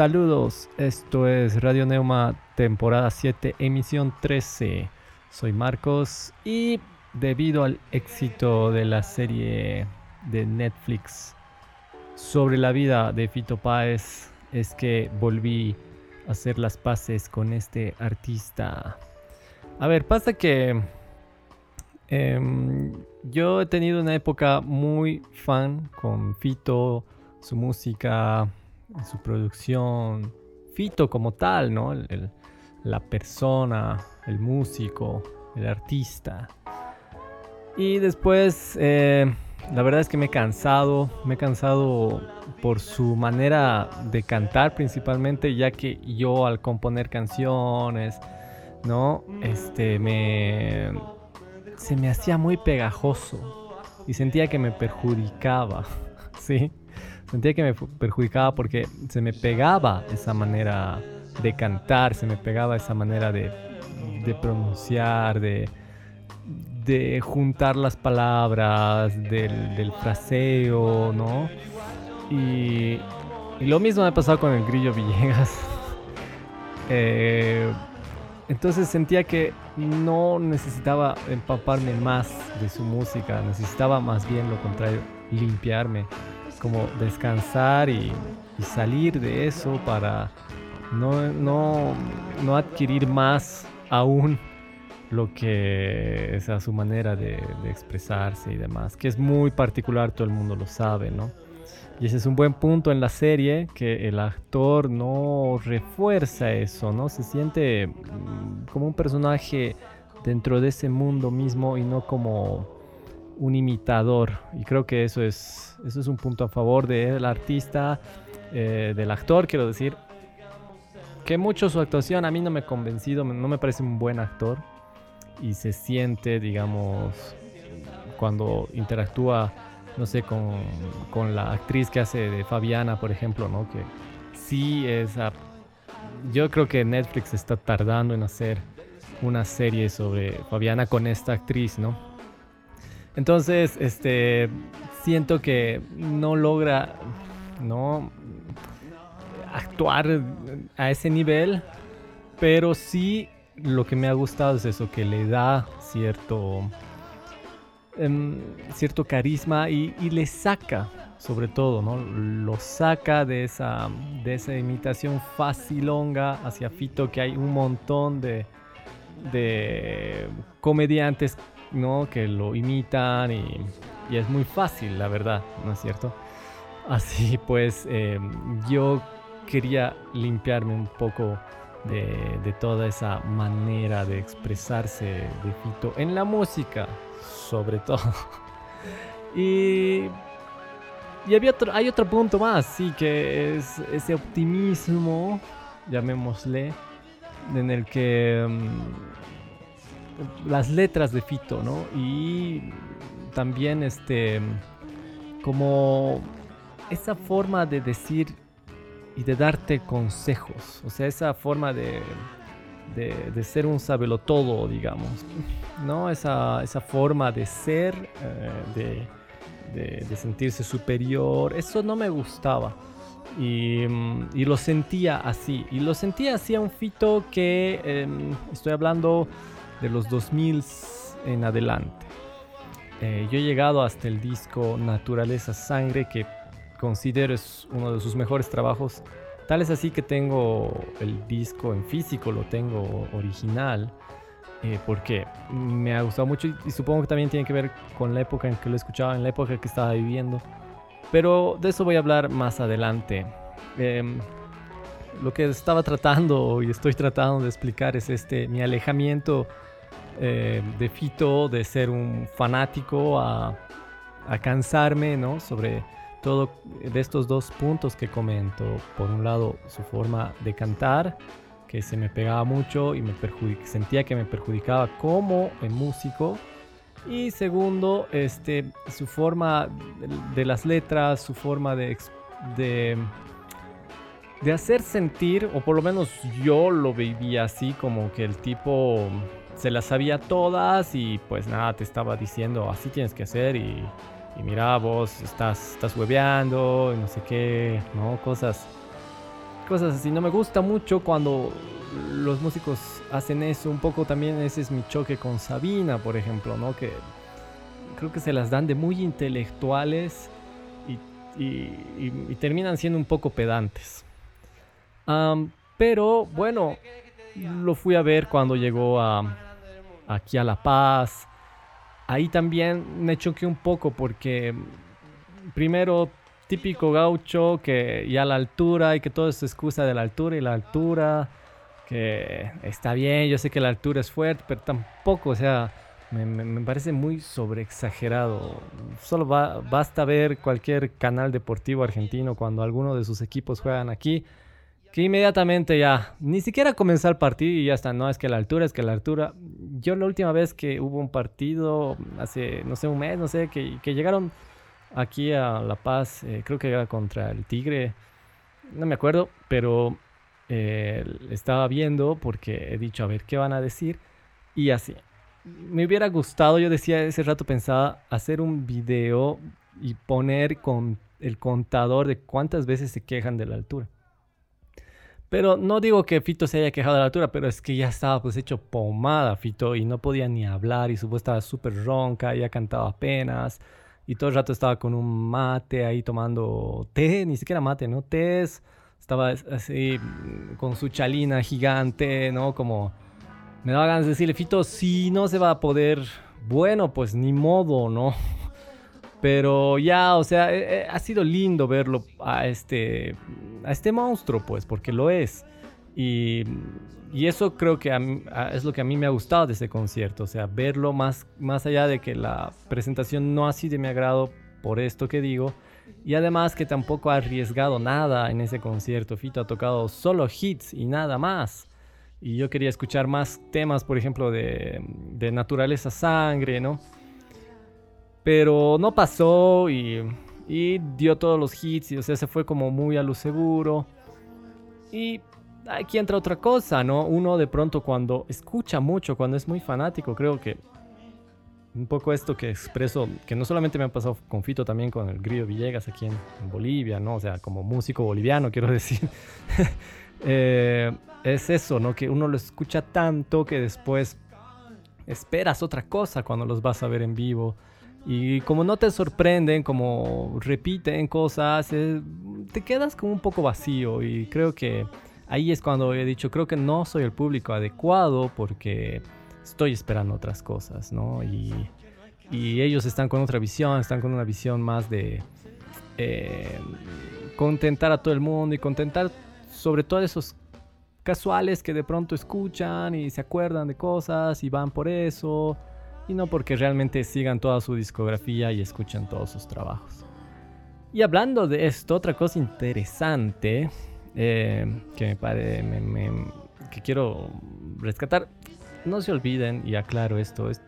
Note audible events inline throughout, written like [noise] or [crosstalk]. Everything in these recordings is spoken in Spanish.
Saludos, esto es Radio Neuma temporada 7, emisión 13. Soy Marcos y debido al éxito de la serie de Netflix sobre la vida de Fito Páez es que volví a hacer las paces con este artista. A ver, pasa que em, yo he tenido una época muy fan con Fito, su música, su producción, Fito como tal, ¿no? la persona, el músico, el artista. Y después, eh, la verdad es que me he cansado, me he cansado por su manera de cantar principalmente, ya que yo al componer canciones, ¿no? Este, me... Se me hacía muy pegajoso y sentía que me perjudicaba, [laughs] ¿sí? Sentía que me perjudicaba porque se me pegaba esa manera de cantar, se me pegaba esa manera de, de pronunciar, de, de juntar las palabras, del, fraseo, ¿no? Y, lo mismo me ha pasado con el grillo Villegas. [laughs] Eh, entonces sentía que no necesitaba empaparme más de su música, necesitaba más bien lo contrario, limpiarme como descansar y, salir de eso para no, no, adquirir más aún lo que es a su manera de, expresarse y demás, que es muy particular, todo el mundo lo sabe, ¿no? Y ese es un buen punto en la serie, que el actor no refuerza eso, ¿no? Se siente mm, como un personaje dentro de ese mundo mismo y no como un imitador. Y creo que eso es, eso es un punto a favor del artista, eh, del actor, quiero decir. Que mucho su actuación a mí no me ha convencido, no me parece un buen actor. Y se siente, digamos, cuando interactúa, no sé, con, con la actriz que hace de Fabiana, por ejemplo, ¿no? Que sí es... yo creo que Netflix está tardando en hacer una serie sobre Fabiana con esta actriz, ¿no? Entonces, este, siento que no logra, ¿no? Actuar a ese nivel, pero sí lo que me ha gustado es eso, que le da cierto, em, cierto carisma y, le saca, sobre todo, ¿no? Lo saca de esa, de esa imitación facilonga hacia Fito, que hay un montón de, de comediantes ¿no? Que lo imitan y, es muy fácil, la verdad, ¿no es cierto? Así [laughs] pues, em, yo quería limpiarme un poco de, toda esa manera de expresarse de Fito en la música, sobre [laughs] todo. y, y había otro, hay otro punto más, sí, que es ese optimismo, llamémosle, en el que... Em, las letras de Fito, ¿no? Y también este como esa forma de decir y de darte consejos, o sea, esa forma de, de, ser un sabelotodo, digamos, ¿no? Esa, esa forma de ser, eh, de, de, sentirse superior, eso no me gustaba. Y, y, lo sentía así, y lo sentía así a un Fito que, em, estoy hablando de los 2000 en adelante. Eh, yo he llegado hasta el disco Naturaleza Sangre, que considero es uno de sus mejores trabajos. Tal es así que tengo el disco en físico, lo tengo original, eh, porque me ha gustado mucho y, supongo que también tiene que ver con la época en que lo escuchaba, en la época que estaba viviendo. Pero de eso voy a hablar más adelante. Em, lo que estaba tratando y estoy tratando de explicar es este mi alejamiento eh, de Fito, de ser un fanático a, cansarme, ¿no? Sobre todo de estos dos puntos que comento. Por un lado, su forma de cantar, que se me pegaba mucho y me sentía que me perjudicaba como músico. Y segundo, este, su forma de, las letras, su forma de, de hacer sentir, o por lo menos yo lo vivía así, como que el tipo se las sabía todas y pues nada, te estaba diciendo así tienes que hacer y, mira, vos estás, estás hueveando y no sé qué, ¿no? Cosas, cosas así. No me gusta mucho cuando los músicos hacen eso. Un poco también ese es mi choque con Sabina, por ejemplo, ¿no? Que creo que se las dan de muy intelectuales y, terminan siendo un poco pedantes. pero bueno, lo fui a ver cuando llegó a, aquí a La Paz. Ahí también me choqué un poco porque primero típico gaucho que ya la altura y que todo es excusa de la altura y la altura que está bien, yo sé que la altura es fuerte, pero tampoco, o sea, me, parece muy sobreexagerado. Solo basta ver cualquier canal deportivo argentino cuando alguno de sus equipos juegan aquí, que inmediatamente ya, ni siquiera comenzó el partido y ya está, no, es que la altura, es que la altura. Yo la última vez que hubo un partido, hace, no sé, un mes, no sé, que, llegaron aquí a La Paz, eh, creo que era contra el Tigre, no me acuerdo, pero eh, estaba viendo porque he dicho, a ver, ¿qué van a decir? Y así, me hubiera gustado, yo decía ese rato pensaba hacer un video y poner con el contador de cuántas veces se quejan de la altura. Pero no digo que Fito se haya quejado de la altura, pero es que ya estaba pues hecho pomada Fito y no podía ni hablar y su voz estaba súper ronca, ya cantaba apenas y todo el rato estaba con un mate ahí tomando té, ni siquiera mate, ¿no? Té, estaba así con su chalina gigante, ¿no? Como me daba ganas de decirle, Fito, si no se va a poder, bueno, pues ni modo, ¿no? Pero ya, o sea, eh, eh, ha sido lindo verlo a este, a este monstruo, pues, porque lo es. Y, y eso creo que es lo que a mí me ha gustado de ese concierto, o sea, verlo más, más allá de que la presentación no ha sido de mi agrado por esto que digo, y además que tampoco ha arriesgado nada en ese concierto. Fito ha tocado solo hits y nada más y yo quería escuchar más temas, por ejemplo, de, de naturaleza sangre, ¿no? Pero no pasó y, dio todos los hits, y, o sea, se fue como muy a lo seguro. Y aquí entra otra cosa, ¿no? Uno de pronto cuando escucha mucho, cuando es muy fanático, creo que un poco esto que expreso, que no solamente me ha pasado con Fito, también con el Grillo Villegas aquí en, en Bolivia, ¿no? O sea, como músico boliviano, quiero decir. [laughs] eh, es eso, ¿no? Que uno lo escucha tanto que después esperas otra cosa cuando los vas a ver en vivo. Y como no te sorprenden, como repiten cosas, eh, te quedas como un poco vacío. Y creo que ahí es cuando he dicho, creo que no soy el público adecuado porque estoy esperando otras cosas, ¿no? Y, ellos están con otra visión, están con una visión más de eh, contentar a todo el mundo y contentar sobre todo esos casuales que de pronto escuchan y se acuerdan de cosas y van por eso, y no porque realmente sigan toda su discografía y escuchan todos sus trabajos. Y hablando de esto, otra cosa interesante eh, que me, parece que quiero rescatar, no se olviden, y aclaro esto, es,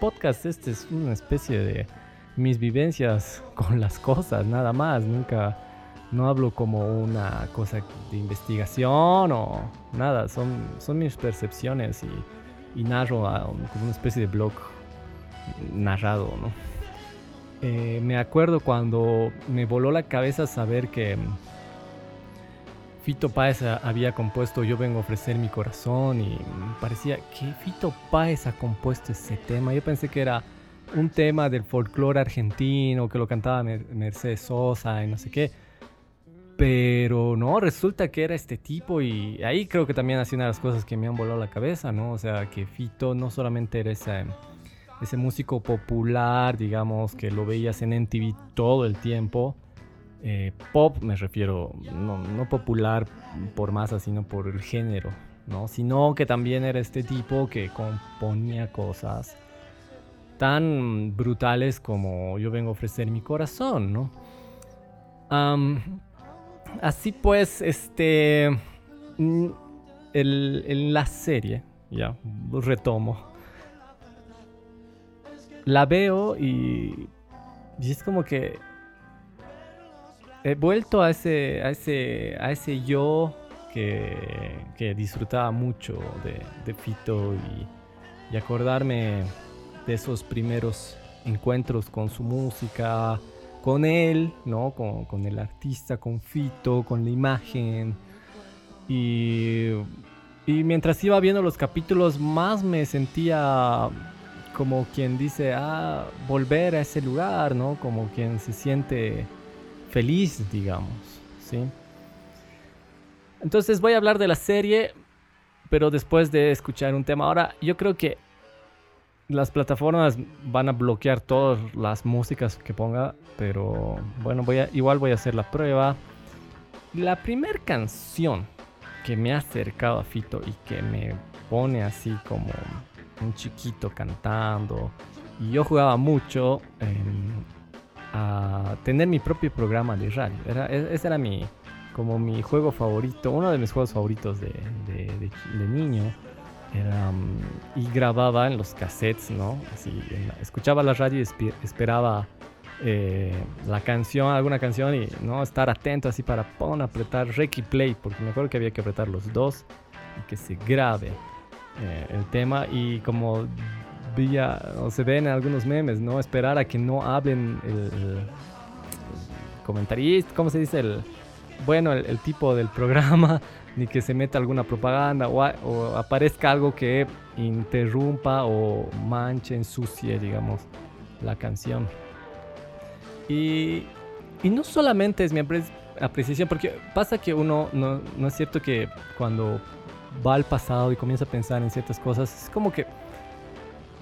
podcast este es una especie de mis vivencias [laughs] con las cosas, nada más, nunca no hablo como una cosa de investigación o nada, son, son mis percepciones y, narro como una especie de blog narrado, ¿no? Eh, me acuerdo cuando me voló la cabeza saber que Fito Páez había compuesto Yo vengo a ofrecer mi corazón y me parecía que Fito Páez ha compuesto ese tema. Yo pensé que era un tema del folclore argentino, que lo cantaba Mercedes Sosa y no sé qué. Pero no, resulta que era este tipo y ahí creo que también ha sido una de las cosas que me han volado la cabeza, ¿no? O sea, que Fito no solamente era ese, ese músico popular, digamos, que lo veías en MTV todo el tiempo. Eh, pop me refiero, no, no popular por masa, sino por el género, ¿no? Sino que también era este tipo que componía cosas tan brutales como yo vengo a ofrecer mi corazón, ¿no? Así pues, este. Mm, el, la serie, ya, retomo. La veo y. Y es como que. He vuelto a ese. a ese. a ese yo que, que disfrutaba mucho de, de Fito y, y acordarme de esos primeros encuentros con su música con él, ¿no? Con, el artista, con Fito, con la imagen, Y, y mientras iba viendo los capítulos, más me sentía como quien dice, ah, volver a ese lugar, ¿no? Como quien se siente feliz, digamos, ¿sí? Entonces voy a hablar de la serie, pero después de escuchar un tema. Ahora, yo creo que las plataformas van a bloquear todas las músicas que ponga, pero bueno, voy a, igual voy a hacer la prueba. La primera canción que me ha acercado a Fito y que me pone así como un chiquito cantando, y yo jugaba mucho a tener mi propio programa de radio. Era, e, ese era mi, como mi juego favorito, uno de mis juegos favoritos de, de niño Mm, y grababa en los cassettes, ¿no? Así, escuchaba la radio y esperaba eh, la canción, alguna canción y no estar atento así para pon, apretar rec y play, porque me acuerdo que había que apretar los dos y que se grabe eh, el tema y como veía o se ven en algunos memes, ¿no? Esperar a que no hablen el, comentarista, ¿cómo se dice? El, bueno, el tipo del programa ni que se meta alguna propaganda o, aparezca algo que interrumpa o manche, ensucie, digamos, la canción. Y, y no solamente es mi apreciación, porque pasa que uno, no, no es cierto que cuando va al pasado y comienza a pensar en ciertas cosas, es como que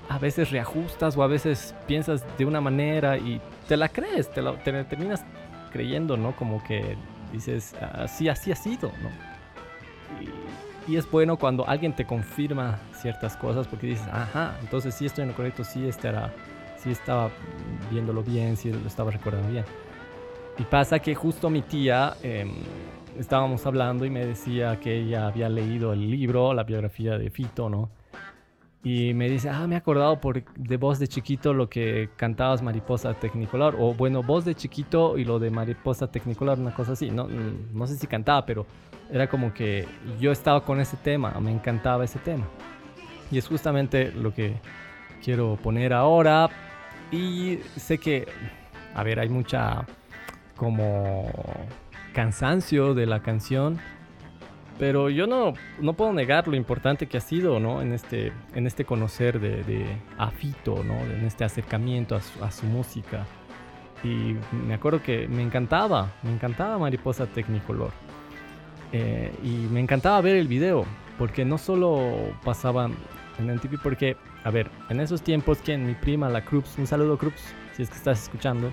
a veces reajustas o a veces piensas de una manera y te la crees, te, la, te terminas creyendo, ¿no? Como que dices, así, así ha sido, ¿no? Y, es bueno cuando alguien te confirma ciertas cosas porque dices, ajá, entonces sí estoy en lo correcto, sí, estará, sí estaba viéndolo bien, sí lo estaba recordando bien. Y pasa que justo mi tía, em, estábamos hablando y me decía que ella había leído el libro, la biografía de Fito, ¿no? Y me dice, ah, me he acordado por, de voz de chiquito lo que cantabas Mariposa Tecnicolor. O bueno, voz de chiquito y lo de Mariposa Tecnicolor, una cosa así. No, no sé si cantaba, pero era como que yo estaba con ese tema, me encantaba ese tema. Y es justamente lo que quiero poner ahora. Y sé que, a ver, hay mucha como cansancio de la canción. Pero yo no, no puedo negar lo importante que ha sido, ¿no? En este, en este conocer de, de Afito, ¿no? En este acercamiento a su, a su música. Y me acuerdo que me encantaba, me encantaba Mariposa Technicolor. Eh, y me encantaba ver el video, porque no solo pasaban en MTV, porque, a ver, en esos tiempos, quien mi prima, la Krups, un saludo Krups, si es que estás escuchando,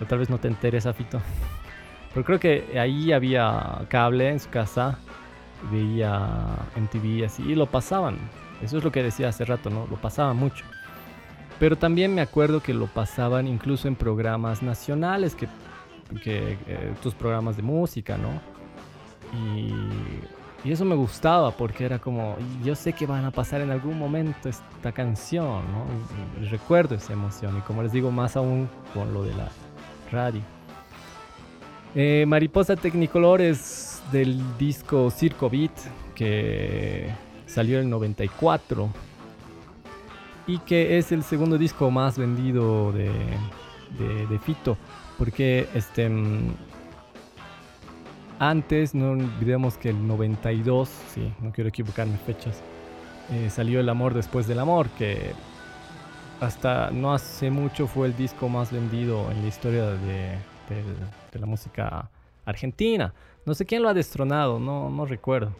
o tal vez no te enteres, Afito. [laughs] Pero creo que ahí había cable en su casa, veía MTV así, y lo pasaban. Eso es lo que decía hace rato, ¿no? Lo pasaban mucho. Pero también me acuerdo que lo pasaban incluso en programas nacionales, que, que eh, tus programas de música, ¿no? Y, eso me gustaba porque era como, yo sé que van a pasar en algún momento esta canción, ¿no? recuerdo esa emoción y como les digo, más aún con lo de la radio. Eh, Mariposa Technicolor es del disco Circo Beat que salió en el 94 y que es el segundo disco más vendido de, de, de Fito porque este antes, no olvidemos que el 92, sí, no quiero equivocarme fechas, eh, salió El Amor después del Amor, que hasta no hace mucho fue el disco más vendido en la historia de, la música argentina. No sé quién lo ha destronado, no, no recuerdo.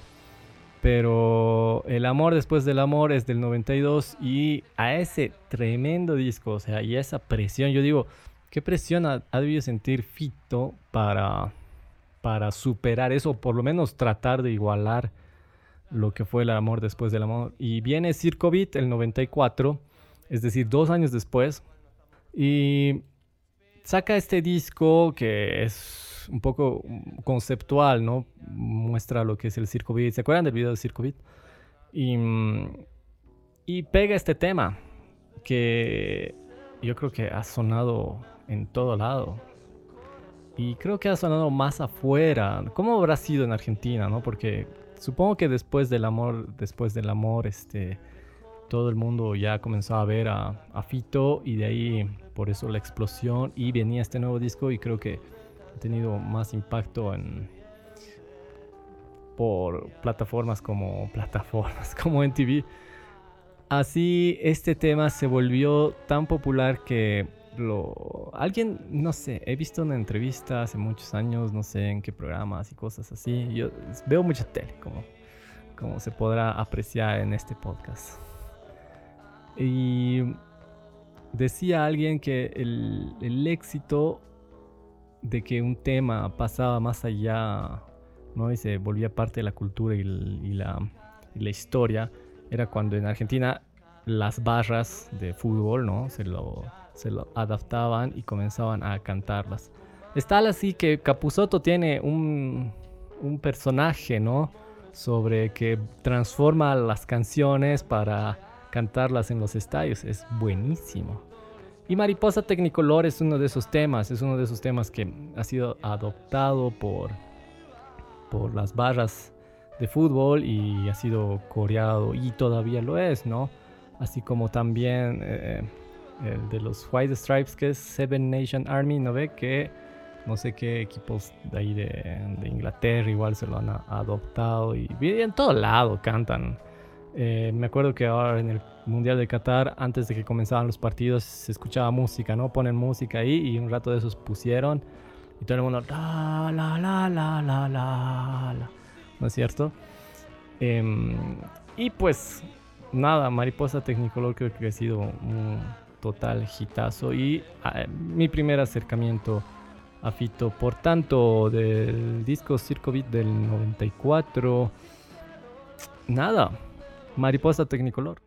Pero El Amor después del Amor es del 92 y a ese tremendo disco, o sea, y a esa presión, yo digo, ¿qué presión ha, debido sentir Fito para para superar eso, por lo menos tratar de igualar lo que fue el amor después del amor. Y viene Circo Beat el 94, es decir, dos años después, y saca este disco que es un poco conceptual, ¿no? Muestra lo que es el Circo Beat. ¿Se acuerdan del video de Circo Beat? Y, y pega este tema que yo creo que ha sonado en todo lado y creo que ha sonado más afuera. ¿Cómo habrá sido en Argentina, no? Porque supongo que después del amor, después del amor, este, todo el mundo ya comenzó a ver a, Fito y de ahí por eso la explosión y venía este nuevo disco y creo que tenido más impacto en por plataformas como [laughs] plataformas como NTV. Así este tema se volvió tan popular que lo alguien no sé, he visto una entrevista hace muchos años, no sé en qué programas y cosas así. Yo veo mucha tele como como se podrá apreciar en este podcast. Y decía alguien que el, el éxito de que un tema pasaba más allá ¿no? y se volvía parte de la cultura y, la, historia, era cuando en Argentina las barras de fútbol ¿no? se, lo, se lo adaptaban y comenzaban a cantarlas. Es tal así que Capuzoto tiene un, un personaje, ¿no? Sobre que transforma las canciones para cantarlas en los estadios. Es buenísimo. Y Mariposa Tecnicolor es uno de esos temas, es uno de esos temas que ha sido adoptado por por las barras de fútbol y ha sido coreado y todavía lo es, ¿no? Así como también eh, el de los White Stripes, que es Seven Nation Army, ¿no ve? Que no sé qué equipos de ahí de, Inglaterra igual se lo han adoptado y en todo lado cantan. Eh, me acuerdo que ahora en el Mundial de Qatar, antes de que comenzaban los partidos, se escuchaba música, ¿no? Ponen música ahí y un rato de esos pusieron y todo el mundo, la, la, la, la, la, la, ¿no es cierto? Em, y pues nada, Mariposa Technicolor creo que ha sido un total hitazo y ah, mi primer acercamiento a Fito, por tanto, del disco Circo Beat del 94, nada, Mariposa Technicolor.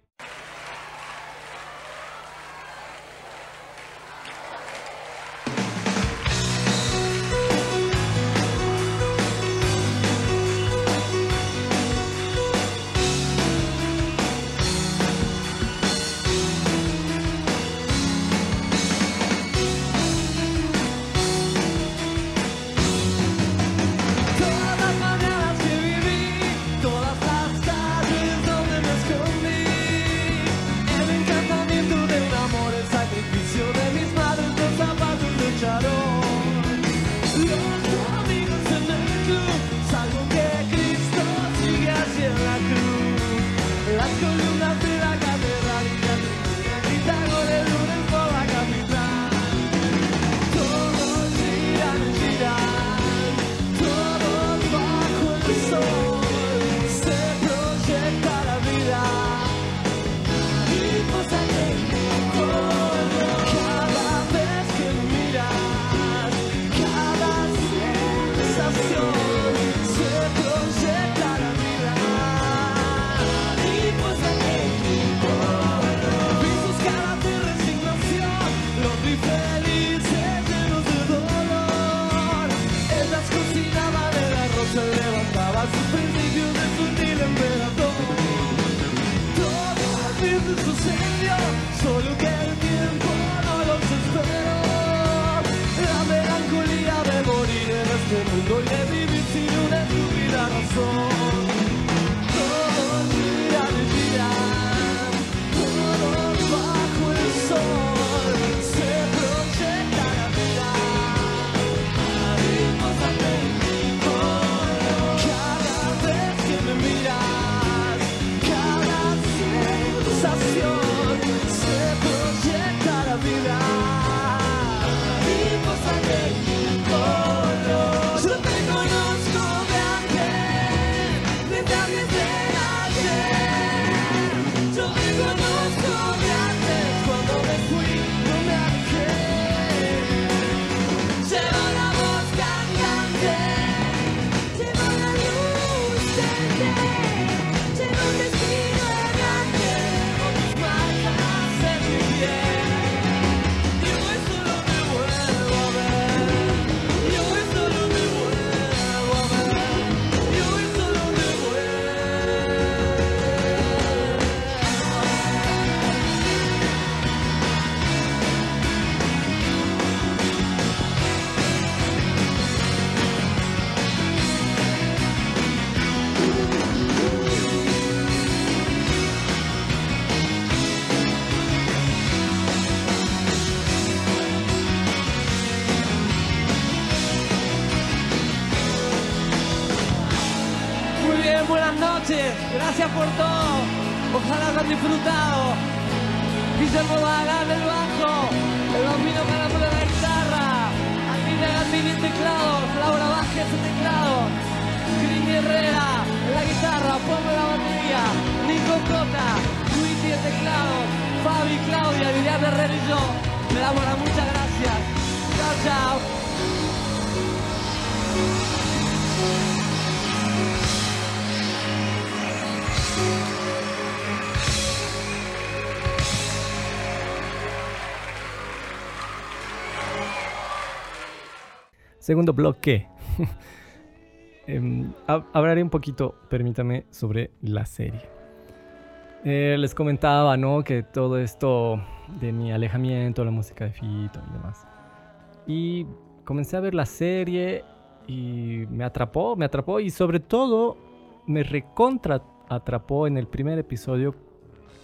Gracias por ojalá hayan disfrutado. Guillermo Bagán el bajo, el bambino Carambolo en la guitarra, Andina Gandini en teclados, Laura Vázquez en teclados, Cris Herrera la guitarra, Pongo la batería, Nico Cota, Luigi en teclados, Fabi, Claudia, Liliana Herrera y yo. Le damos las muchas gracias. Chao, chao. Segundo bloque. [laughs] Em, hablaré un poquito, permítame, sobre la serie. Eh, les comentaba, ¿no? Que todo esto de mi alejamiento, la música de Fito y demás. Y comencé a ver la serie y me atrapó, me atrapó y sobre todo me recontra atrapó en el primer episodio,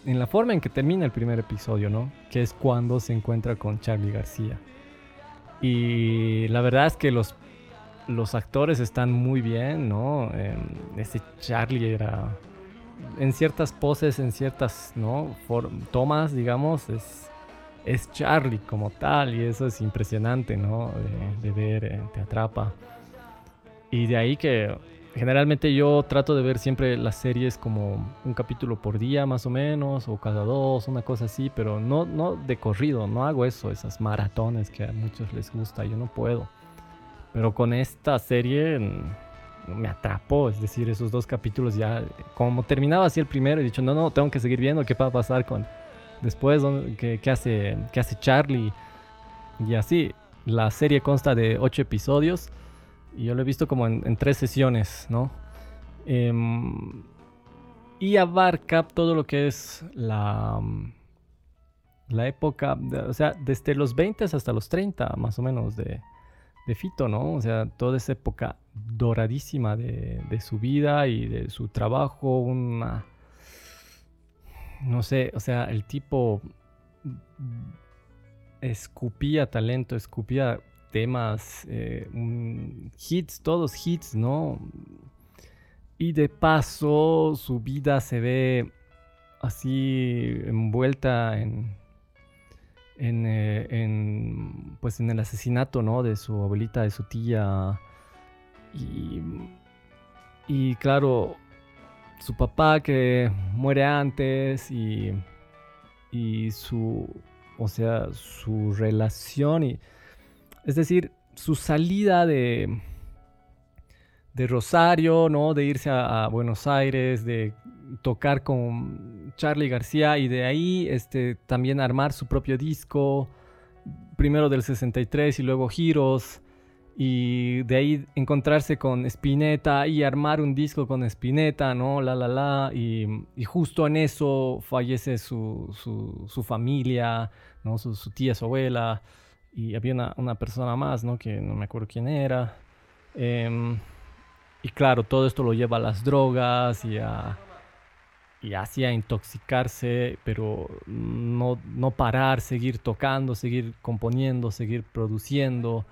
en la forma en que termina el primer episodio, ¿no? Que es cuando se encuentra con Charlie García. Y la verdad es que los, los actores están muy bien, ¿no? Em, ese Charlie era, en ciertas poses, en ciertas, ¿no? tomas, digamos, es, es Charlie como tal y eso es impresionante, ¿no? De, ver, eh, te atrapa. Y de ahí que generalmente yo trato de ver siempre las series como un capítulo por día más o menos, o cada dos, una cosa así, pero no, no de corrido, no hago eso, esas maratones que a muchos les gusta, yo no puedo. Pero con esta serie mm, me atrapó, es decir, esos dos capítulos ya, como terminaba así el primero, he dicho, no, no, tengo que seguir viendo qué va a pasar con después, qué, qué hace, qué hace Charlie. Y así, la serie consta de ocho episodios y yo lo he visto como en, tres sesiones, ¿no? Em, y abarca todo lo que es la, la época, o sea, desde los 20 hasta los 30, más o menos, de, de Fito, ¿no? O sea, toda esa época doradísima de, de, su vida y de su trabajo, una... No sé, o sea, el tipo escupía talento, escupía temas, eh, hits, todos hits, ¿no? Y de paso su vida se ve así envuelta en, en, eh, pues en el asesinato, ¿no? De su abuelita, de su tía. Y, y claro, su papá que muere antes y, y su, o sea, su relación y es decir, su salida de, Rosario, ¿no? De irse a, Buenos Aires, de tocar con Charlie García y de ahí este, también armar su propio disco, primero del 63 y luego Giros, y de ahí encontrarse con Spinetta y armar un disco con Spinetta, ¿no? La, la, la, y, justo en eso fallece su, su, familia, ¿no? Su, su tía, su abuela y había una, persona más, ¿no? Que no me acuerdo quién era. Em, y claro, todo esto lo lleva a las drogas y a, y así a intoxicarse, pero no, no parar, seguir tocando, seguir componiendo, seguir produciendo.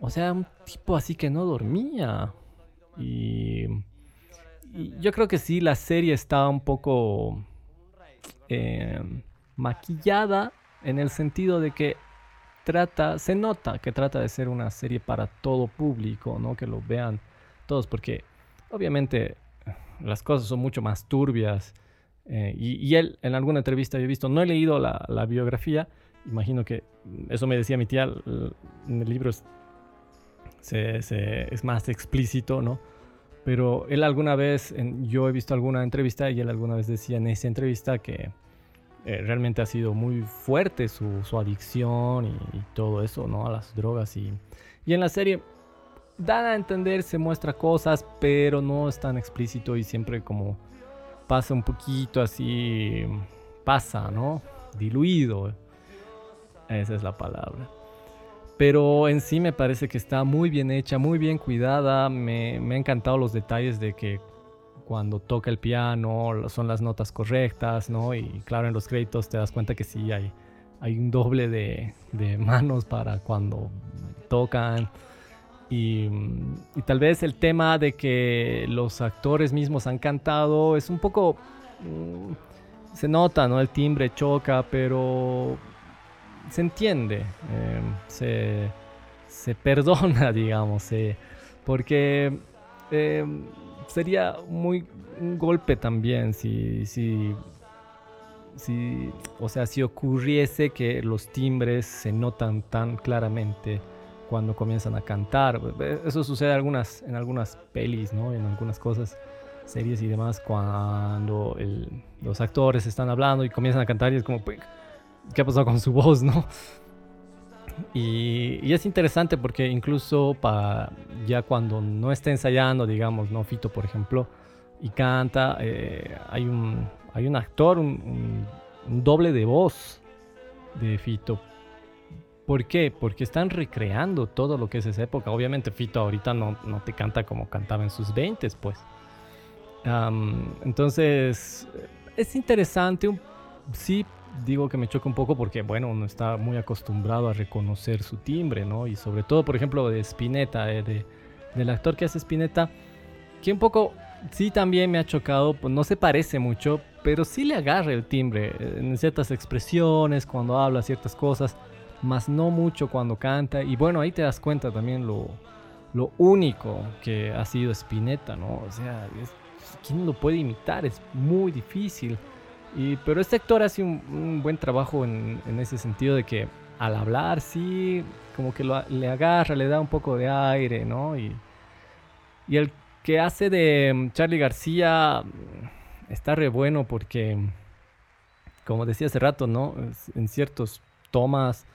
O sea, un tipo así que no dormía. Y, yo creo que sí, la serie estaba un poco em, maquillada en el sentido de que se nota que trata de ser una serie para todo público, ¿no? Que lo vean todos, porque obviamente las cosas son mucho más turbias. Eh, y, él, en alguna entrevista yo he visto, no he leído la, biografía, imagino que eso me decía mi tía, en el libro es más explícito, ¿no? Pero él alguna vez, yo he visto alguna entrevista y él alguna vez decía en esa entrevista que eh, realmente ha sido muy fuerte su, adicción y, todo eso, ¿no? A las drogas y, y en la serie dan a entender, se muestra cosas, pero no es tan explícito y siempre como pasa un poquito así, pasa, ¿no? Diluido. Esa es la palabra. Pero en sí me parece que está muy bien hecha, muy bien cuidada. Me, me han encantado los detalles de que cuando toca el piano, son las notas correctas, ¿no? Y claro, en los créditos te das cuenta que sí hay, un doble de, manos para cuando tocan. Y, y, tal vez el tema de que los actores mismos han cantado es un poco... Mm, se nota, ¿no? El timbre choca, pero se entiende, eh, se, se, perdona, [laughs] digamos, eh, porque eh, sería muy un golpe también si, si, si, o sea, si ocurriese que los timbres se notan tan claramente cuando comienzan a cantar. Eso sucede algunas, en algunas pelis, ¿no? En algunas cosas, series y demás, cuando los actores están hablando y comienzan a cantar y es como, ¿qué ha pasado con su voz, no? Y, es interesante porque incluso para ya cuando no está ensayando, digamos, ¿no? Fito, por ejemplo, y canta, eh, hay, un, hay un actor, un, doble de voz de Fito. ¿Por qué? Porque están recreando todo lo que es esa época. Obviamente Fito ahorita no, no te canta como cantaba en sus 20, pues. entonces, es interesante, sí digo que me choca un poco porque, bueno, uno está muy acostumbrado a reconocer su timbre, ¿no? Y sobre todo, por ejemplo, de Spinetta, eh, del actor que hace Spinetta, que un poco, sí también me ha chocado, pues no se parece mucho, pero sí le agarra el timbre eh, en ciertas expresiones, cuando habla ciertas cosas, más no mucho cuando canta. Y bueno, ahí te das cuenta también lo, lo único que ha sido Spinetta, ¿no? O sea, ¿quién lo puede imitar? Es muy difícil pero este actor hace un, buen trabajo en, ese sentido de que al hablar sí, como que le agarra, le da un poco de aire, ¿no? Y, y el que hace de mm, Charlie García mm, está re bueno porque, como decía hace rato, ¿no? En ciertos tomas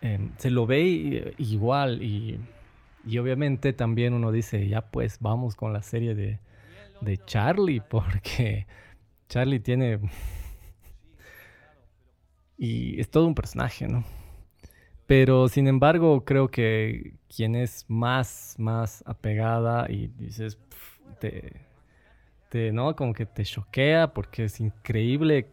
em, se lo ve igual y, y, obviamente también uno dice, ya pues vamos con la serie de, de Charlie porque Charlie tiene... y es todo un personaje, ¿no? Pero sin embargo, creo que quien es más, más apegada y dices, te, ¿no? Como que te choquea porque es increíble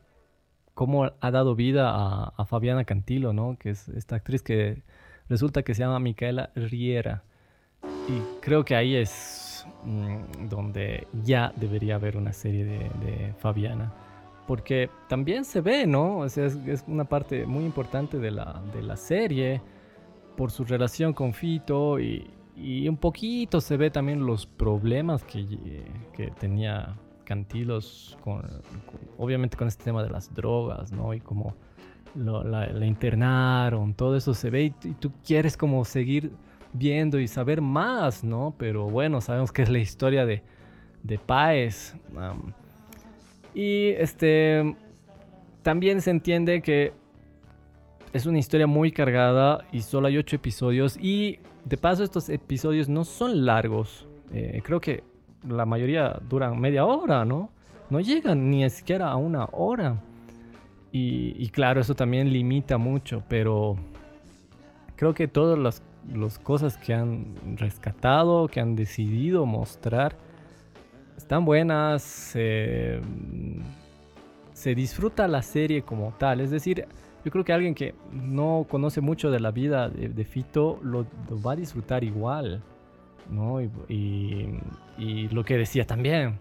cómo ha dado vida a, a, Fabiana Cantilo, ¿no? Que es esta actriz que resulta que se llama Micaela Riera. Y creo que ahí es Mm, donde ya debería haber una serie de, Fabiana. Porque también se ve, ¿no? es, una parte muy importante de la, de la serie por su relación con Fito y, un poquito se ve también los problemas que, que tenía Cantilos, con, obviamente con este tema de las drogas, ¿no? Y como la, internaron, todo eso se ve y, y tú quieres como seguir viendo y saber más, ¿no? Pero bueno, sabemos que es la historia de, de Paez. y este también se entiende que es una historia muy cargada y solo hay ocho episodios. Y de paso, estos episodios no son largos. Eh, creo que la mayoría duran media hora, ¿no? No llegan ni siquiera a una hora. Y, y claro, eso también limita mucho, pero creo que todas las las cosas que han rescatado, que han decidido mostrar, están buenas. se disfruta la serie como tal. Es decir, yo creo que alguien que no conoce mucho de la vida de, Fito lo, va a disfrutar igual. ¿no? Y, lo que decía también.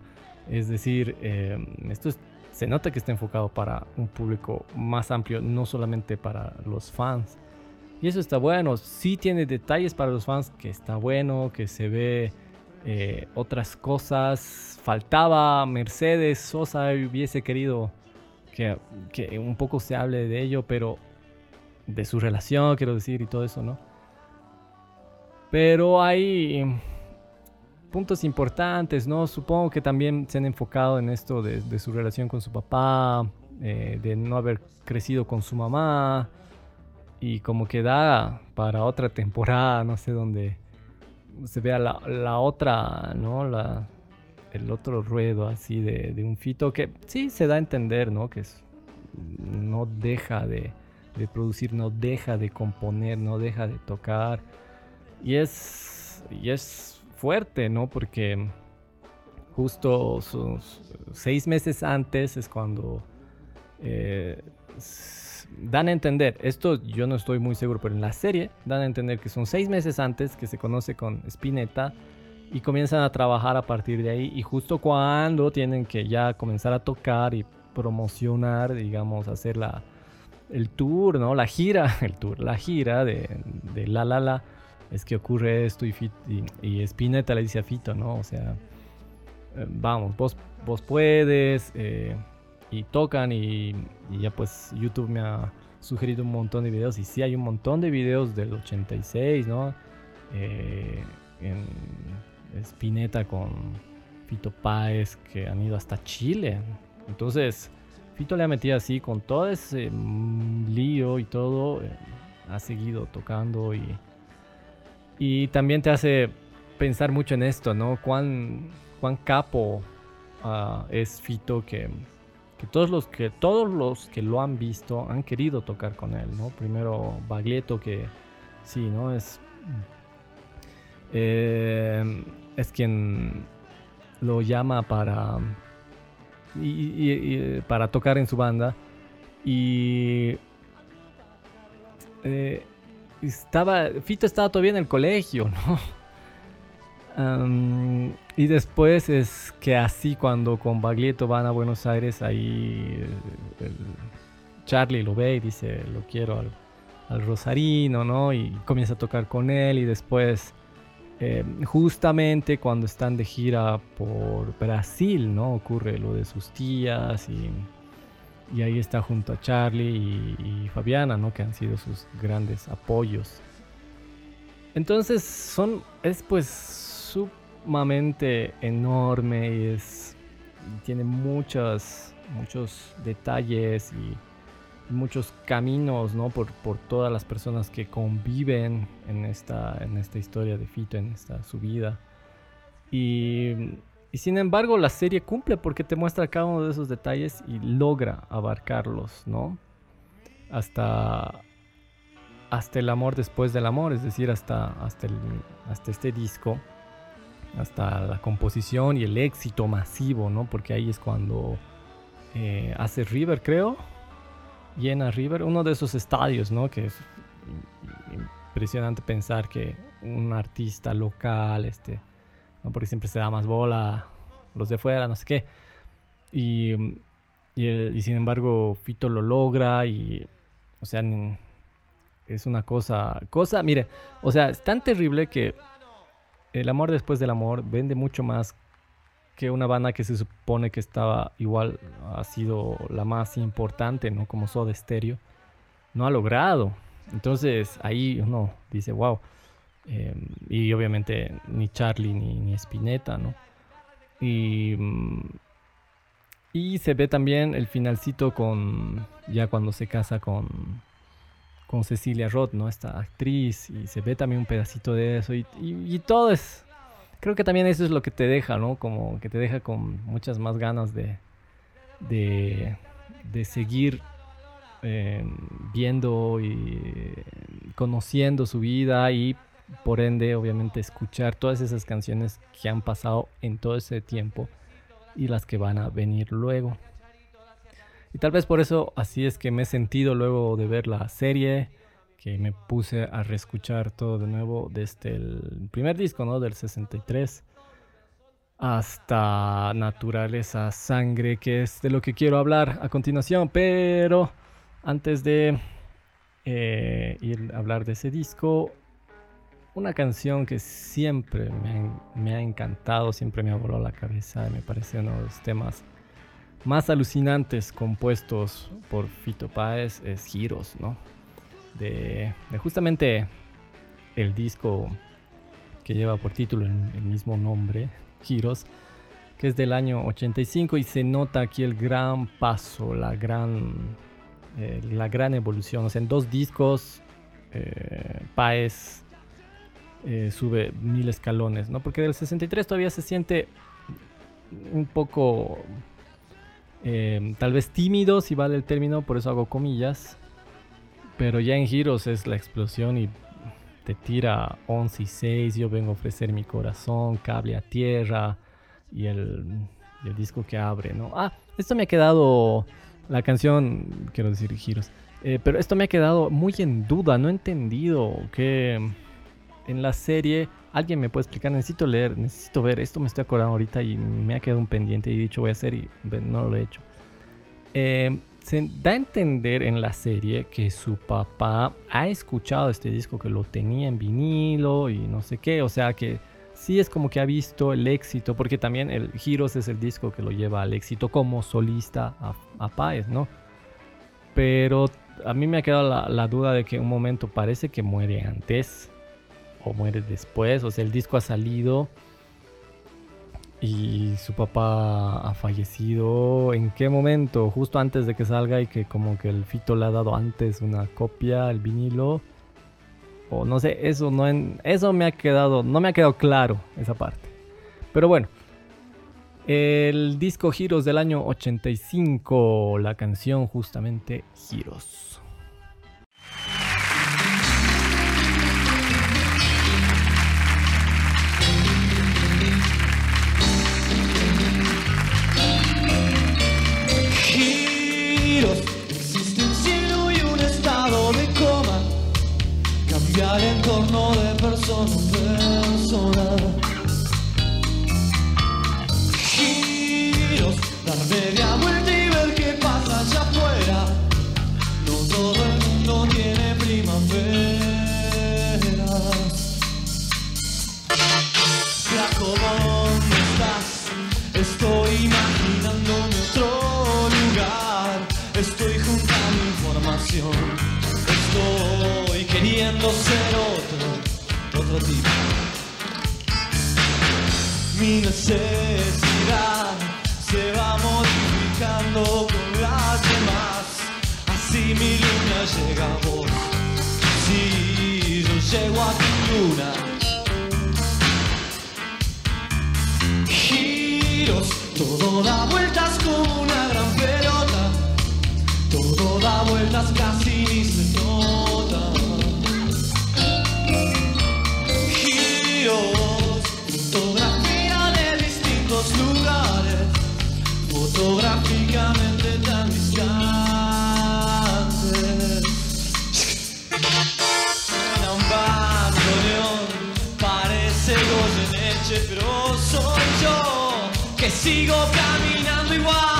Es decir, eh, esto se nota que está enfocado para un público más amplio, no solamente para los fans. Y eso está bueno. Sí tiene detalles para los fans que está bueno, que se ve eh, otras cosas. Faltaba Mercedes Sosa, hubiese querido que, un poco se hable de ello, pero de su relación, quiero decir, y todo eso, ¿no? Pero hay puntos importantes, ¿no? Supongo que también se han enfocado en esto de, su relación con su papá, eh, de no haber crecido con su mamá y como que da para otra temporada, no sé, dónde se vea la, la otra, ¿no? La, el otro ruedo así de, de, un fito que sí se da a entender, ¿no? Que no deja de, de, producir, no deja de componer, no deja de tocar. Y es, y es fuerte, ¿no? Porque justo seis meses antes es cuando eh, dan a entender, esto yo no estoy muy seguro, pero en la serie dan a entender que son seis meses antes que se conoce con Spinetta y comienzan a trabajar a partir de ahí y justo cuando tienen que ya comenzar a tocar y promocionar, digamos, hacer la, el tour, ¿no? La gira, [laughs] el tour, la gira de, de La La La, es que ocurre esto y, y, Spinetta le dice a Fito, ¿no? O sea, eh, vamos, vos, vos puedes, eh, y tocan y, ya pues YouTube me ha sugerido un montón de videos y sí hay un montón de videos del 86, ¿no? Eh, en Spinetta con Fito Páez que han ido hasta Chile. Entonces, Fito le ha metido así con todo ese lío y todo. Eh, ha seguido tocando y, y también te hace pensar mucho en esto, ¿no? Cuán, cuán capo ah, es Fito que, que, todos los que todos los que lo han visto han querido tocar con él, ¿no? Primero Baglietto que sí, ¿no? Es eh, es quien lo llama para y, para tocar en su banda y eh, estaba Fito estaba todavía en el colegio no y después es que así cuando con Baglietto van a Buenos Aires ahí Charlie lo ve y dice lo quiero al, al Rosarino no y comienza a tocar con él y después eh, justamente cuando están de gira por Brasil, ¿no? Ocurre lo de sus tías y, ahí está junto a Charlie y, Fabiana, ¿no? Que han sido sus grandes apoyos. Entonces son, es pues sumamente enorme y es, tiene muchos, muchos detalles y muchos caminos, ¿no? Por, por, todas las personas que conviven en esta, en esta historia de Fito, en esta subida. Y, y, sin embargo la serie cumple porque te muestra cada uno de esos detalles y logra abarcarlos, ¿no? Hasta, hasta el amor después del amor, es decir, hasta, hasta, hasta este disco, hasta la composición y el éxito masivo, ¿no? Porque ahí es cuando eh, hace River, creo llena River, uno de esos estadios, ¿no? Que es impresionante pensar que un artista local, este, ¿no? porque siempre se da más bola los de fuera, no sé qué. Y, y, sin embargo, Fito lo logra y, o sea, es una cosa, cosa, mire, o sea, es tan terrible que el amor después del amor vende mucho más que una banda que se supone que estaba igual, ha sido la más importante, ¿no? Como Soda Stereo, no ha logrado. Entonces ahí uno dice, wow. Em, y obviamente ni Charlie ni, ni Spinetta, ¿no? Y, mm, y se ve también el finalcito con, ya cuando se casa con, con Cecilia Roth, ¿no? Esta actriz, y se ve también un pedacito de eso, y, todo es creo que también eso es lo que te deja, ¿no? Como que te deja con muchas más ganas de, de, seguir eh, viendo y conociendo su vida y por ende obviamente escuchar todas esas canciones que han pasado en todo ese tiempo y las que van a venir luego. Y tal vez por eso así es que me he sentido luego de ver la serie que me puse a reescuchar todo de nuevo desde el primer disco, ¿no? Del 63 hasta Naturaleza Sangre, que es de lo que quiero hablar a continuación, pero antes de eh, ir a hablar de ese disco, una canción que siempre me me ha encantado, siempre me ha volado la cabeza, me parece uno de los temas más alucinantes compuestos por Fito Páez, es Giros, ¿no? de, justamente el disco que lleva por título el, mismo nombre, Giros, que es del año 85 y se nota aquí el gran paso, la gran, eh, la gran evolución. O sea, en dos discos, eh, Paez eh, sube mil escalones, ¿no? Porque del 63 todavía se siente un poco, tal vez tímido, si vale el término, por eso hago comillas. Pero ya en giros es la explosión y te tira 11 y 6. Yo vengo a ofrecer mi corazón, cable a tierra y el, disco que abre, ¿no? Ah, esto me ha quedado. La canción, quiero decir, giros. Eh, pero esto me ha quedado muy en duda, no he entendido que en la serie alguien me puede explicar, necesito leer, necesito ver, esto me estoy acordando ahorita y me ha quedado un pendiente y dicho voy a hacer y no lo he hecho. Eh, se da a entender en la serie que su papá ha escuchado este disco que lo tenía en vinilo y no sé qué, o sea que sí es como que ha visto el éxito, porque también el Heroes es el disco que lo lleva al éxito como solista a, a ¿no? Pero a mí me ha quedado la duda de que un momento parece que muere antes o muere después, o sea, el disco ha salido y su papá ha fallecido. ¿En qué momento? Justo antes de que salga y que como que el Fito le ha dado antes una copia, el vinilo. O no sé, eso no en, eso me ha quedado, no me ha quedado claro esa parte. Pero bueno, el disco Giros del año 85, la canción justamente Giros. Persona. Giros, dar media vuelta y ver qué pasa allá afuera. No todo el mundo tiene primaveras. Flaco, ¿dónde estás? Estoy imaginándome otro lugar. Estoy juntando información Mi necesidad se va modificando con las demás. Así mi luna llega a vos. Si yo llego a tu luna. Giros, todo da vueltas como una gran pelota. Todo da vueltas casi ni se Giros, fotografía de distintos lugares, fotográficamente tan distantes. Suena un bandoneón, parece Goyeneche, pero soy yo que sigo caminando igual.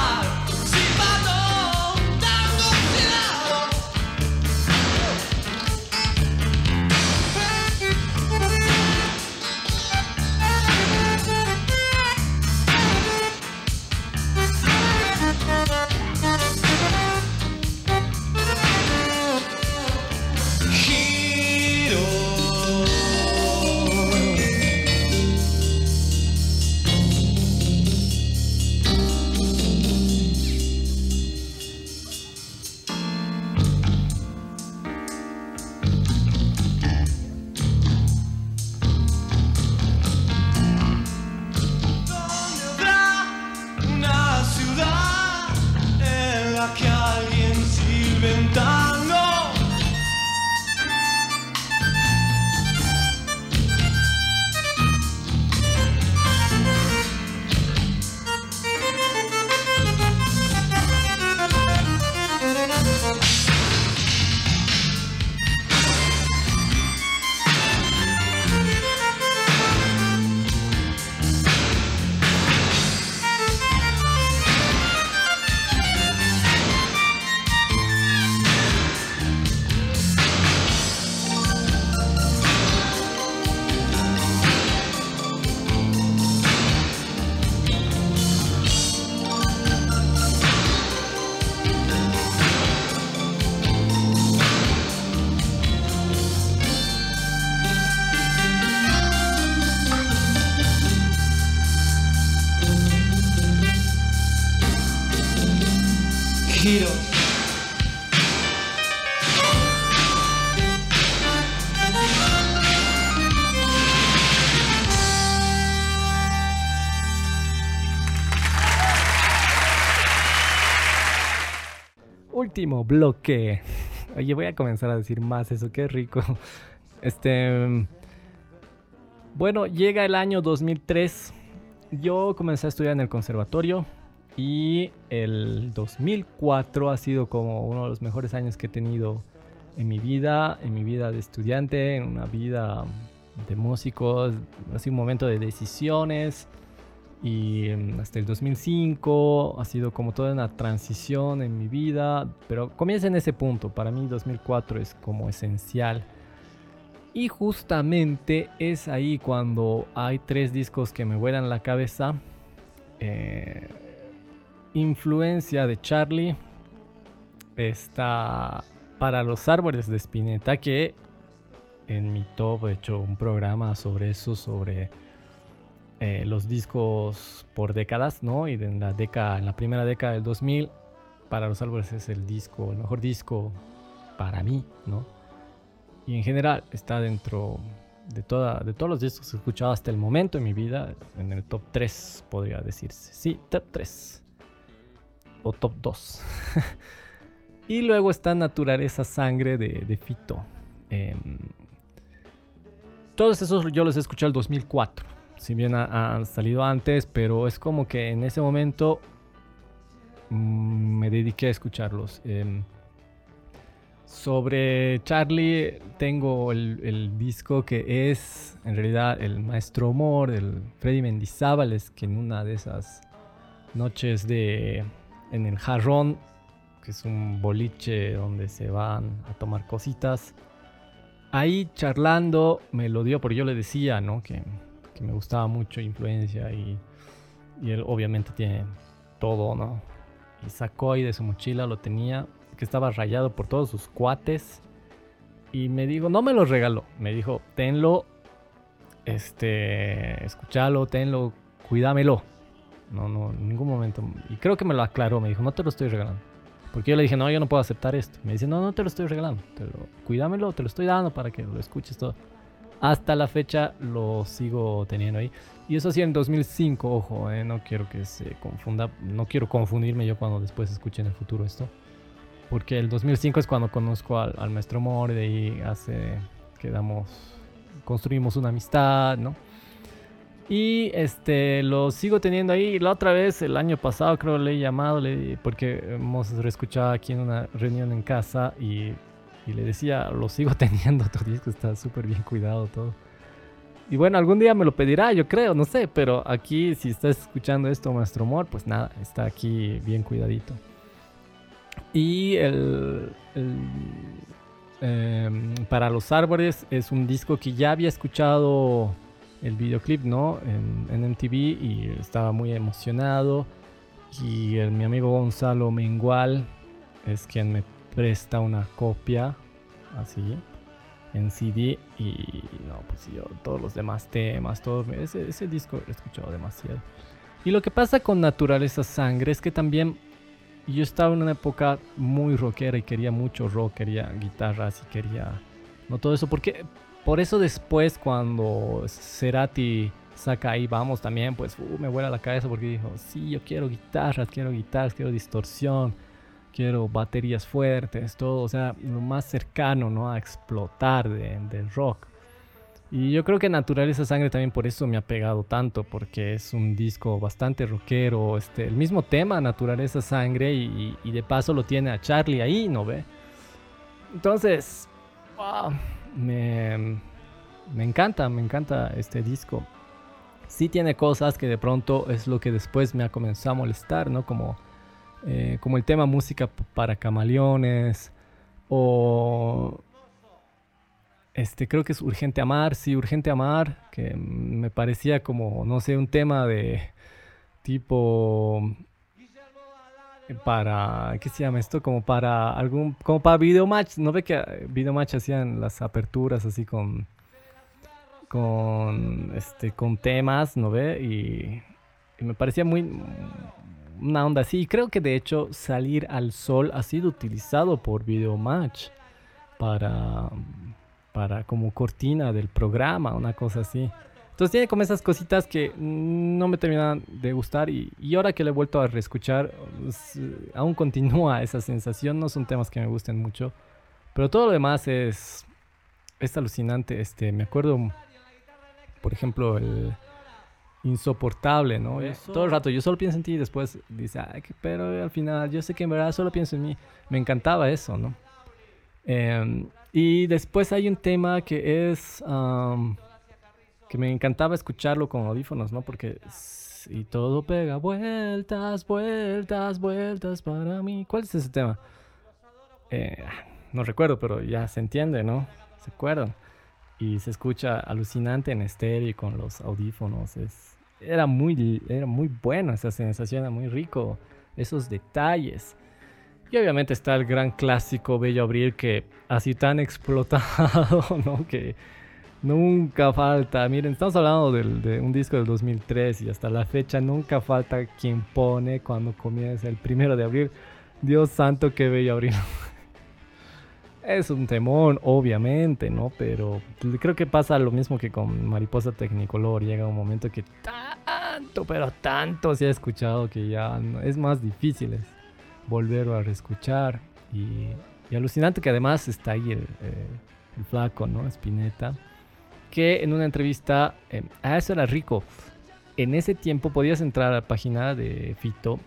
Bloque. [laughs] Oye, voy a comenzar a decir más eso, qué rico. [laughs] Este. Bueno, llega el año 2003. Yo comencé a estudiar en el conservatorio. Y el 2004 ha sido como uno de los mejores años que he tenido en mi vida, en mi vida de estudiante, en una vida de músicos, ha sido un momento de decisiones y mm, hasta el 2005 ha sido como toda una transición en mi vida, pero comienza en ese punto, para mí 2004 es como esencial. Y justamente es ahí cuando hay tres discos que me vuelan la cabeza. Eh, influencia de Charlie está para los árboles de Spinetta, que en mi top he hecho un programa sobre eso, sobre eh, los discos por décadas, ¿no? Y en la, década, en la primera década del 2000, para los árboles es el disco, el mejor disco para mí, ¿no? Y en general está dentro de, toda, de todos los discos que he escuchado hasta el momento en mi vida, en el top 3 podría decirse. Sí, top 3 o top 2. [laughs] y luego está Naturaleza Sangre de, Fito. Em, todos esos yo los he escuchado el 2004. Si bien han salido antes, pero es como que en ese momento mm, me dediqué a escucharlos. Em, sobre Charlie tengo el, el, disco que es en realidad el Maestro Humor del Freddy Mendizábal, es que en una de esas noches de en el jarrón, que es un boliche donde se van a tomar cositas. Ahí charlando me lo dio porque yo le decía, ¿no? Que, me gustaba mucho influencia y, y, él obviamente tiene todo, ¿no? Y sacó ahí de su mochila, lo tenía, que estaba rayado por todos sus cuates. Y me dijo, no me lo regaló, me dijo, tenlo, este, escúchalo, tenlo, cuídamelo. No, no, en ningún momento. Y creo que me lo aclaró, me dijo, no te lo estoy regalando. Porque yo le dije, no, yo no puedo aceptar esto. Me dice, no, no te lo estoy regalando. Te lo, cuídamelo, te lo estoy dando para que lo escuches todo. Hasta la fecha lo sigo teniendo ahí. Y eso sí en 2005, ojo, eh, no quiero que se confunda. No quiero confundirme yo cuando después escuche en el futuro esto. Porque el 2005 es cuando conozco al, al maestro Mor, de ahí hace, quedamos, construimos una amistad, ¿no? Y este lo sigo teniendo ahí. La otra vez, el año pasado, creo le he llamado le, porque hemos reescuchado aquí en una reunión en casa y, y le decía, lo sigo [laughs] teniendo, tu disco está súper bien cuidado todo. Y bueno, algún día me lo pedirá, yo creo, no sé, pero aquí si estás escuchando esto, Maestro Amor, pues nada, está aquí bien cuidadito. Y el, em, para los árboles es un disco que ya había escuchado el videoclip, ¿no? En, MTV y estaba muy emocionado. Y el, mi amigo Gonzalo Mengual es quien me presta una copia, así, en CD. Y no, pues yo, todos los demás temas, todo, ese, disco he escuchado demasiado. Y lo que pasa con Naturaleza Sangre es que también yo estaba en una época muy rockera y quería mucho rock, quería guitarras y quería. No todo eso, porque por eso después cuando Cerati saca ahí vamos también, pues uh, me vuela la cabeza porque dijo, sí, yo quiero guitarras, quiero guitarras, quiero distorsión, quiero baterías fuertes, todo, o sea, lo más cercano, ¿no? A explotar del rock. Y yo creo que Naturaleza Sangre también por eso me ha pegado tanto, porque es un disco bastante rockero, este, el mismo tema, Naturaleza Sangre, y, y de paso lo tiene a Charlie ahí, ¿no ve? Entonces, wow me, me encanta, me encanta este disco. Sí tiene cosas que de pronto es lo que después me ha comenzado a molestar, ¿no? Como, eh, como el tema música para camaleones o este creo que es Urgente Amar, sí, Urgente Amar, que me parecía como, no sé, un tema de tipo para ¿qué se llama esto? Como para algún como para Videomatch, ¿no ve que Videomatch hacían las aperturas así con con este con temas, ¿no ve? Y, me parecía muy una onda así, y creo que de hecho Salir al Sol ha sido utilizado por Videomatch para para como cortina del programa, una cosa así. Entonces tiene como esas cositas que no me terminan de gustar y, ahora que le he vuelto a reescuchar, aún continúa esa sensación. No son temas que me gusten mucho, pero todo lo demás es, es alucinante. Este, me acuerdo, por ejemplo, el, insoportable, ¿no? todo el rato yo solo pienso en ti y después dice, Ay, pero al final yo sé que en verdad solo pienso en mí. Me encantaba eso, ¿no? Em, y después hay un tema que es que me encantaba escucharlo con audífonos, ¿no? Porque y todo pega vueltas, vueltas, vueltas para mí. ¿Cuál es ese tema? Eh, no recuerdo, pero ya se entiende, ¿no? ¿Se acuerdan? Y se escucha alucinante en estéreo con los audífonos. Es, era, muy, era muy bueno esa sensación, era muy rico. Esos detalles. Y obviamente está el gran clásico Bello Abril que así tan [laughs] explotado, ¿no? Que nunca falta. Miren, estamos hablando de un disco del 2003 y hasta la fecha nunca falta quien pone cuando comienza el primero de abril. Dios santo, qué Bello Abril. [laughs] Es un temón, obviamente, ¿no? Pero creo que pasa lo mismo que con Mariposa Technicolor. Llega un momento que tanto, pero tanto se ha escuchado que ya es más difícil volverlo a reescuchar. Y, alucinante que además está ahí el, eh, flaco, ¿no? Spinetta. Que en una entrevista, eh, ah, eso era rico. En ese tiempo podías entrar a la página de Fito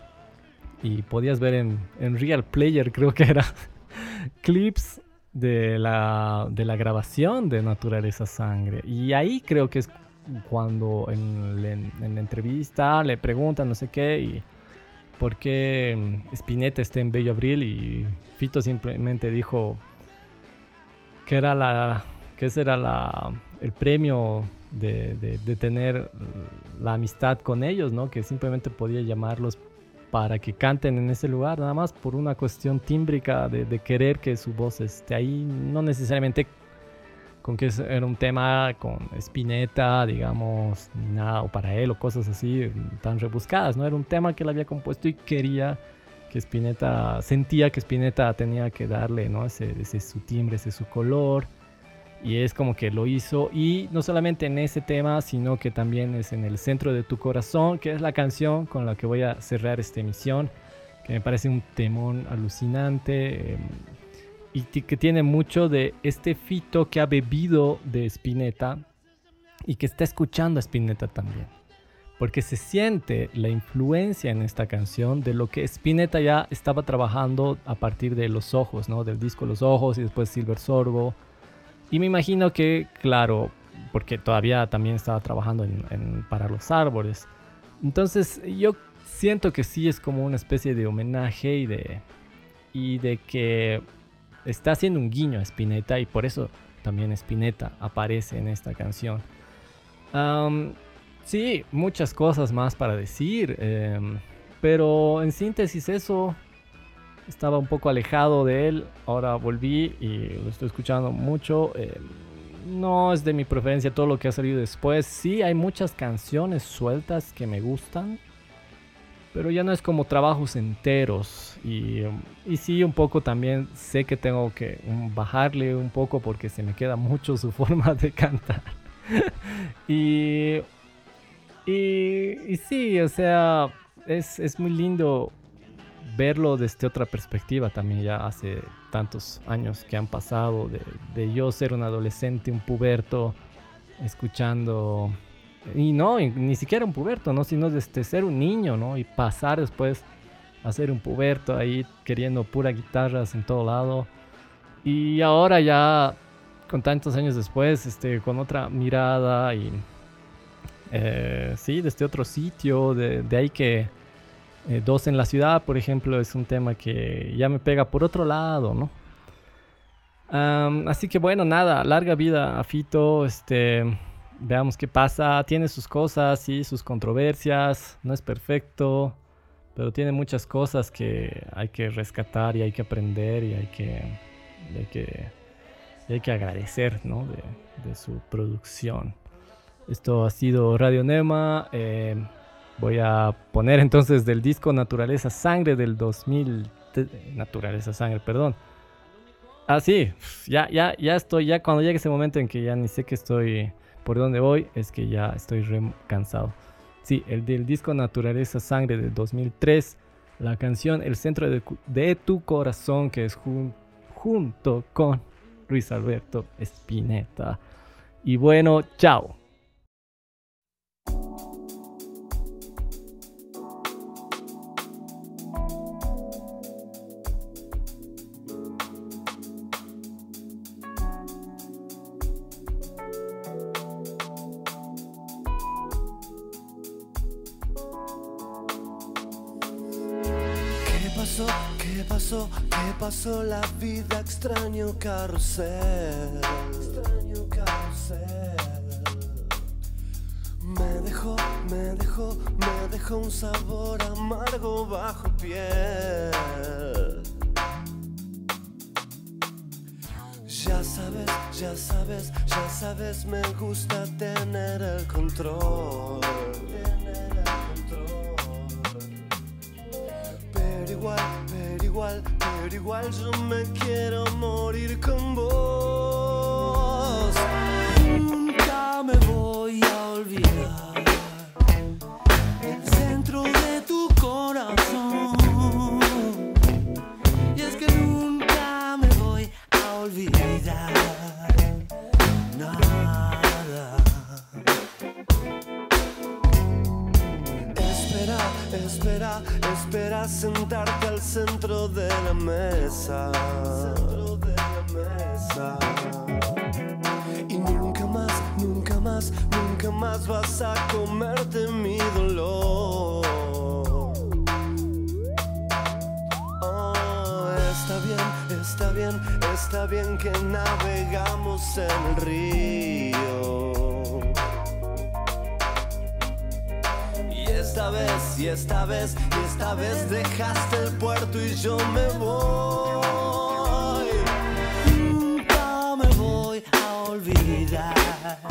y podías ver en, en Real Player, creo que era, [laughs] clips de la, de la grabación de Naturaleza Sangre. Y ahí creo que es cuando en, la entrevista le preguntan no sé qué y por qué Spinetta está en Bello Abril y Fito simplemente dijo que era la que ese era la, el premio de, de, de, tener la amistad con ellos, ¿no? Que simplemente podía llamarlos para que canten en ese lugar, nada más por una cuestión tímbrica de, querer que su voz esté ahí, no necesariamente con que era un tema con Spinetta, digamos, ni nada, o para él, o cosas así tan rebuscadas, ¿no? Era un tema que él había compuesto y quería que Spinetta, sentía que Spinetta tenía que darle, ¿no? Ese, ese su timbre, ese su color. Y es como que lo hizo, y no solamente en ese tema, sino que también es en el centro de tu corazón, que es la canción con la que voy a cerrar esta emisión, que me parece un temón alucinante em, y que tiene mucho de este fito que ha bebido de Spinetta y que está escuchando a Spinetta también. Porque se siente la influencia en esta canción de lo que Spinetta ya estaba trabajando a partir de Los Ojos, ¿no? Del disco Los Ojos y después Silver Sorbo y me imagino que, claro, porque todavía también estaba trabajando en, para los árboles. Entonces yo siento que sí es como una especie de homenaje y de, y de que está haciendo un guiño a Spinetta y por eso también Spinetta aparece en esta canción. sí, muchas cosas más para decir, em, pero en síntesis eso estaba un poco alejado de él, ahora volví y lo estoy escuchando mucho. Eh, no es de mi preferencia todo lo que ha salido después. Sí, hay muchas canciones sueltas que me gustan, pero ya no es como trabajos enteros. Y, y sí, un poco también sé que tengo que bajarle un poco porque se me queda mucho su [laughs] forma de cantar. [laughs] y, y, y sí, o sea, es, es muy lindo verlo desde otra perspectiva también ya hace tantos años que han pasado de, yo ser un adolescente, un puberto, escuchando y no, ni siquiera un puberto, ¿no? Sino desde ser un niño, ¿no? Y pasar después a ser un puberto ahí queriendo pura guitarras en todo lado. Y ahora ya, con tantos años después, este, con otra mirada y... Eh, sí, desde otro sitio, de, de ahí que eh, dos en la ciudad, por ejemplo, es un tema que ya me pega por otro lado, ¿no? así que bueno, nada, larga vida a Fito, este, veamos qué pasa, tiene sus cosas, y sus controversias, no es perfecto, pero tiene muchas cosas que hay que rescatar y hay que aprender y hay que, hay que, hay que agradecer, ¿no? De, su producción. Esto ha sido Radio Nema. Eh, Voy a poner entonces del disco Naturaleza Sangre del 2000. Naturaleza Sangre, perdón. Ah, sí, ya, ya, ya estoy, ya cuando llegue ese momento en que ya ni sé que estoy, por dónde voy, es que ya estoy cansado. Sí, el del disco Naturaleza Sangre del 2003, la canción El Centro de, Tu Corazón, que es junto con Luis Alberto Spinetta. Y bueno, chao. ¿Qué pasó? La vida extraño carrusel. Extraño carrusel. Me dejó, me dejó, me dejó un sabor amargo bajo piel. Ya sabes, ya sabes, ya sabes, me gusta tener el control. Igual yo me quiero morir con vos. Sentarte al. Centro de la mesa. Y nunca más, nunca más, nunca más vas a comerte mi dolor. Oh, está bien, está bien, está bien que navegamos en el río. Esta vez, y esta vez, y esta vez dejaste el puerto y yo me voy. Nunca me voy a olvidar